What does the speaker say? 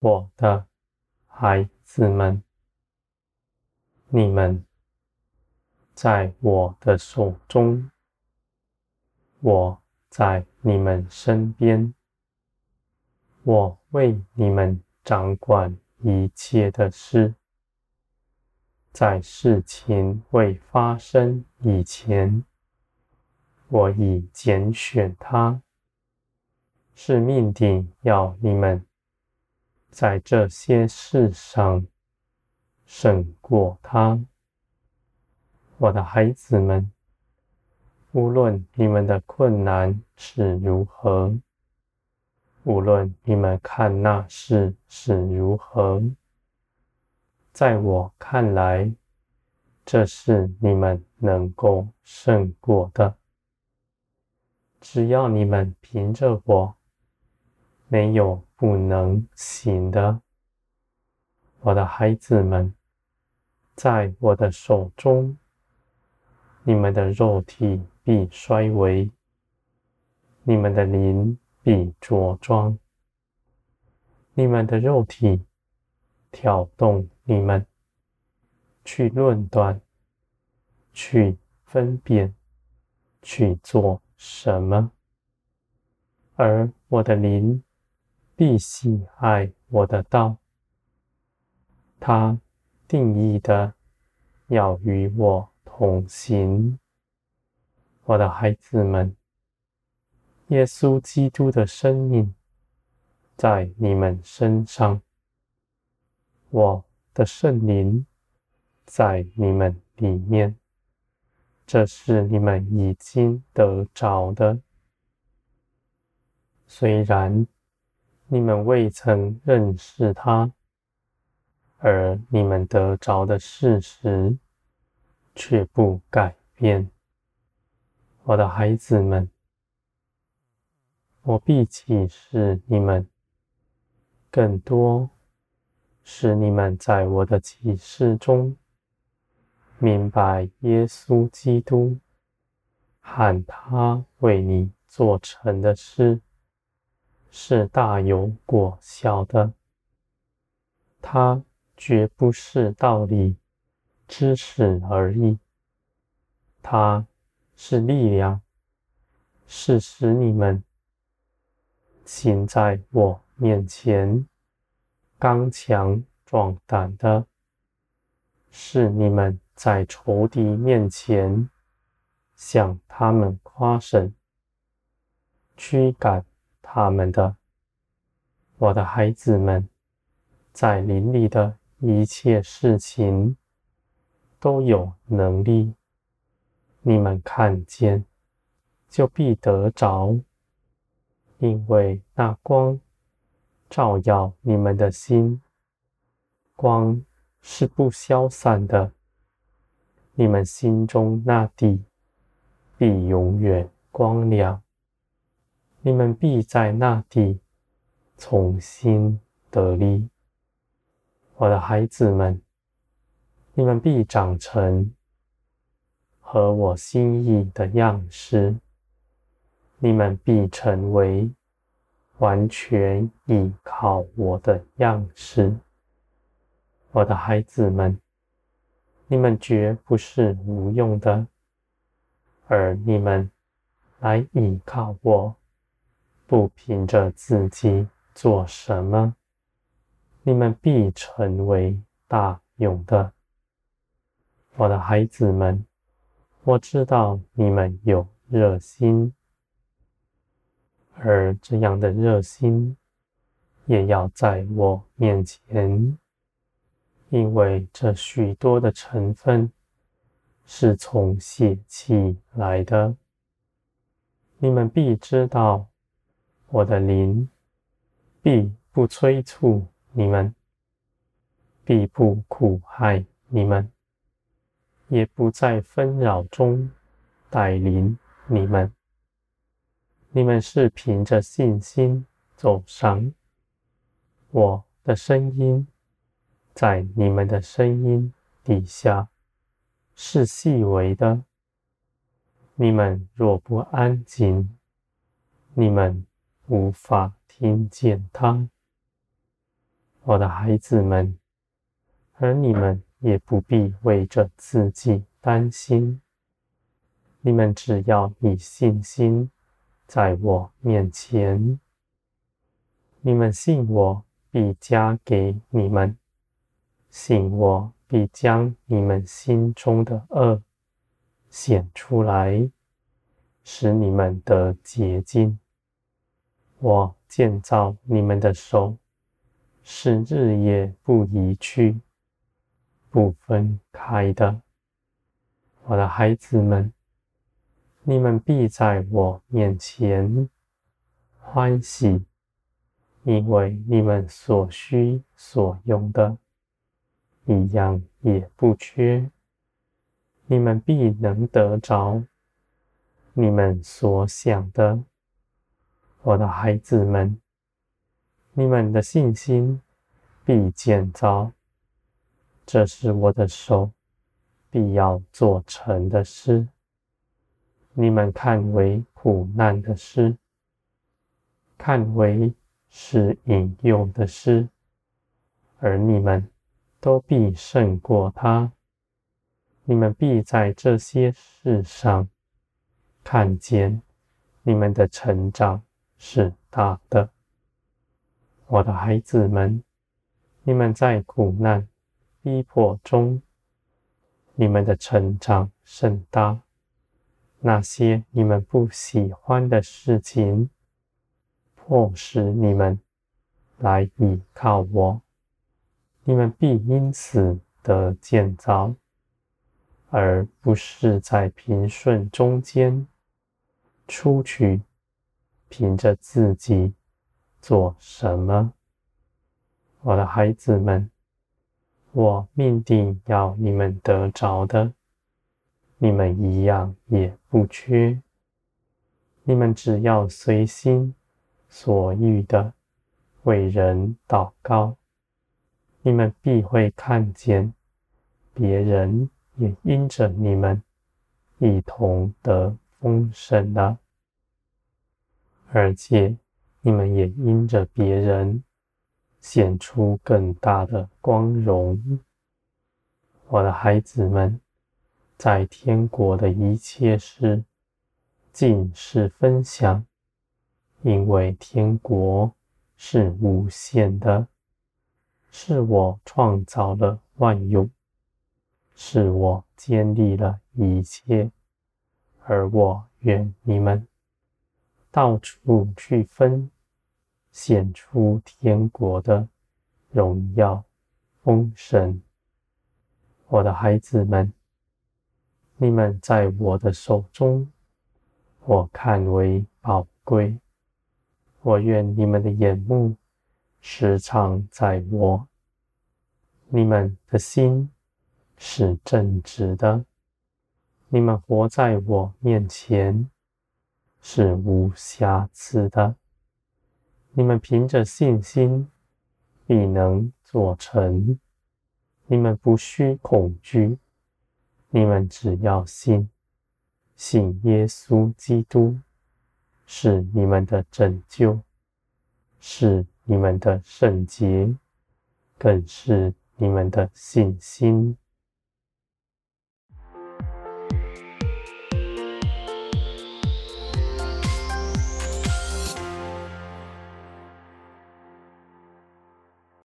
我的孩子们，你们在我的手中，我在你们身边，我为你们掌管一切的事。在事情未发生以前，我已拣选他，是命定要你们。在这些事上胜过他，我的孩子们。无论你们的困难是如何，无论你们看那事是如何，在我看来，这是你们能够胜过的。只要你们凭着我，没有。不能行的，我的孩子们，在我的手中，你们的肉体必衰微，你们的灵必着装。你们的肉体挑动你们去论断、去分辨、去做什么，而我的灵。必喜爱我的道，他定义的要与我同行。我的孩子们，耶稣基督的生命在你们身上，我的圣灵在你们里面，这是你们已经得着的，虽然。你们未曾认识他，而你们得着的事实却不改变。我的孩子们，我必启示你们更多，使你们在我的启示中明白耶稣基督和他为你做成的事。是大有果效的，它绝不是道理、知识而已，它是力量，是使你们行在我面前。刚强壮胆的，是你们在仇敌面前向他们夸胜，驱赶。他们的，我的孩子们，在林里的一切事情都有能力。你们看见，就必得着，因为那光照耀你们的心，光是不消散的。你们心中那地必永远光亮。你们必在那地重新得力，我的孩子们，你们必长成合我心意的样式，你们必成为完全依靠我的样式，我的孩子们，你们绝不是无用的，而你们来依靠我。不凭着自己做什么，你们必成为大勇的，我的孩子们。我知道你们有热心，而这样的热心也要在我面前，因为这许多的成分是从血气来的，你们必知道。我的灵必不催促你们，必不苦害你们，也不在纷扰中带领你们。你们是凭着信心走上，我的声音在你们的声音底下是细微的。你们若不安静，你们。无法听见他，我的孩子们，而你们也不必为着自己担心。你们只要以信心在我面前，你们信我，必加给你们；信我，必将你们心中的恶显出来，使你们得洁净。我建造你们的手，是日夜不移去、不分开的。我的孩子们，你们必在我面前欢喜。因为你们所需所用的，一样也不缺，你们必能得着你们所想的，我的孩子们，你们的信心必建造，这是我的手必要做成的事，你们看为苦难的事，看为。是引诱的事，而你们都必胜过他。你们必在这些事上看见你们的成长是大的。我的孩子们，你们在苦难逼迫中，你们的成长甚大。那些你们不喜欢的事情，迫使你们来倚靠我，你们必因此得建造，而不是在平顺中间出去，凭着自己做什么。我的孩子们，我命定要你们得着的，你们一样也不缺。你们只要随心。所欲的为人祷告，你们必会看见别人也因着你们一同得丰盛了，而且你们也因着别人显出更大的光荣。我的孩子们，在天国的一切事，尽是分享。因为天国是无限的，是我创造了万有，是我建立了一切，而我愿你们到处去分，显出天国的荣耀丰盛。我的孩子们，你们在我的手中，我看为宝贵。我愿你们的眼目时常在我，你们的心是正直的，你们活在我面前是无瑕疵的，你们凭着信心必能做成，你们不需恐惧，你们只要信，信耶稣基督。是你们的拯救，是你们的圣洁，更是你们的信心。